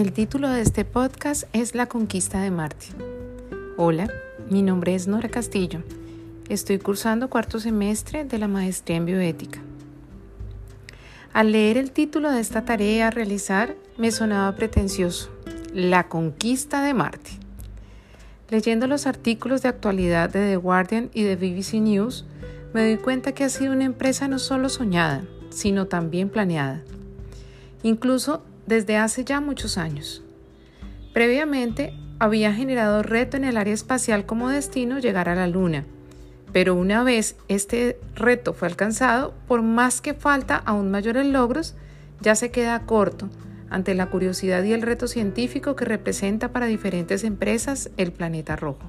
El título de este podcast es La conquista de Marte. Hola, mi nombre es Nora Castillo. Estoy cursando cuarto semestre de la maestría en bioética. Al leer el título de esta tarea a realizar, me sonaba pretencioso. La conquista de Marte. Leyendo los artículos de actualidad de The Guardian y de BBC News, me doy cuenta que ha sido una empresa no solo soñada, sino también planeada. Incluso desde hace ya muchos años. Previamente había generado reto en el área espacial como destino llegar a la Luna, pero una vez este reto fue alcanzado, por más que falta aún mayores logros, ya se queda corto ante la curiosidad y el reto científico que representa para diferentes empresas el planeta rojo.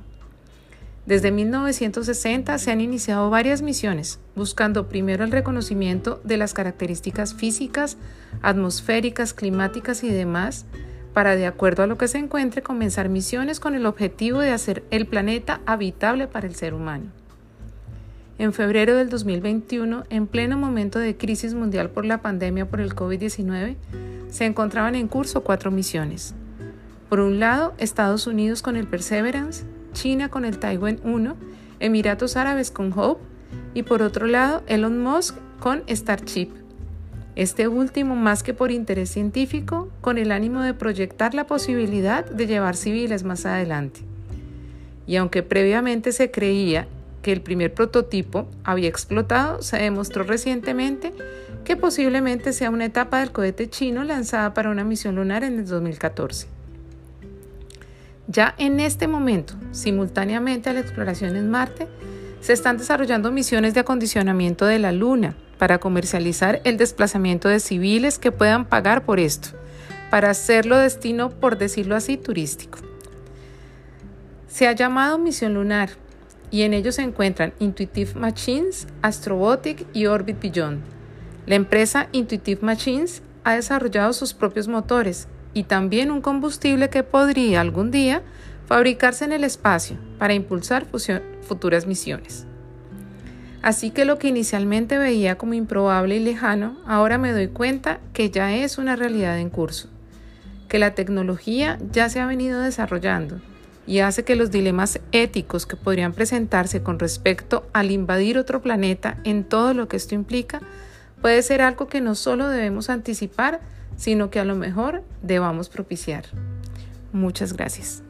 Desde 1960 se han iniciado varias misiones, buscando primero el reconocimiento de las características físicas, atmosféricas, climáticas y demás, para de acuerdo a lo que se encuentre comenzar misiones con el objetivo de hacer el planeta habitable para el ser humano. En febrero del 2021, en pleno momento de crisis mundial por la pandemia por el COVID-19, se encontraban en curso cuatro misiones. Por un lado, Estados Unidos con el Perseverance, China con el Taiwan 1, Emiratos Árabes con Hope y por otro lado Elon Musk con Starship. Este último más que por interés científico, con el ánimo de proyectar la posibilidad de llevar civiles más adelante. Y aunque previamente se creía que el primer prototipo había explotado, se demostró recientemente que posiblemente sea una etapa del cohete chino lanzada para una misión lunar en el 2014. Ya en este momento, simultáneamente a la exploración en Marte, se están desarrollando misiones de acondicionamiento de la Luna para comercializar el desplazamiento de civiles que puedan pagar por esto, para hacerlo destino, por decirlo así, turístico. Se ha llamado Misión Lunar y en ello se encuentran Intuitive Machines, Astrobotic y Orbit Beyond. La empresa Intuitive Machines ha desarrollado sus propios motores y también un combustible que podría algún día fabricarse en el espacio para impulsar futuras misiones. Así que lo que inicialmente veía como improbable y lejano, ahora me doy cuenta que ya es una realidad en curso, que la tecnología ya se ha venido desarrollando y hace que los dilemas éticos que podrían presentarse con respecto al invadir otro planeta en todo lo que esto implica, puede ser algo que no solo debemos anticipar, sino que a lo mejor debamos propiciar. Muchas gracias.